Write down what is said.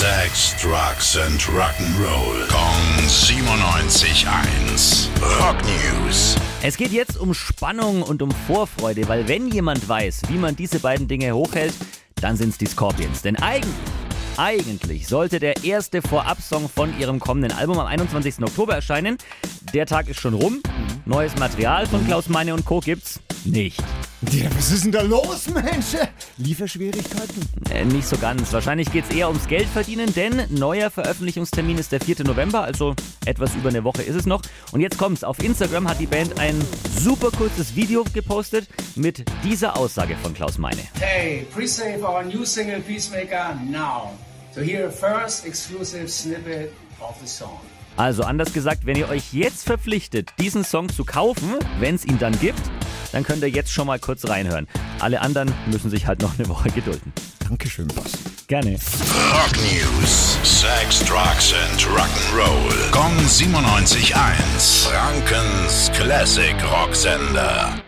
Sex, Drugs and Rock'n'Roll. Kong 97.1. Rock News. Es geht jetzt um Spannung und um Vorfreude, weil wenn jemand weiß, wie man diese beiden Dinge hochhält, dann sind es die Scorpions. Denn eigentlich, eigentlich sollte der erste Vorab-Song von ihrem kommenden Album am 21. Oktober erscheinen. Der Tag ist schon rum. Neues Material von Klaus Meine und Co. gibt's nicht. Ja, was ist denn da los, Mensch? Lieferschwierigkeiten? Äh, nicht so ganz. Wahrscheinlich geht's eher ums Geld verdienen, denn neuer Veröffentlichungstermin ist der 4. November, also etwas über eine Woche ist es noch. Und jetzt kommt's. Auf Instagram hat die Band ein super kurzes Video gepostet mit dieser Aussage von Klaus Meine. Hey, pre-save our new single Peacemaker now. To hear a first exclusive snippet of the song. Also anders gesagt, wenn ihr euch jetzt verpflichtet, diesen Song zu kaufen, wenn es ihn dann gibt, dann könnt ihr jetzt schon mal kurz reinhören. Alle anderen müssen sich halt noch eine Woche gedulden. Dankeschön, Boss. Gerne. Rock News. Sex, Drugs and Rock'n'Roll. Kong 97.1. Frankens Classic Rocksender.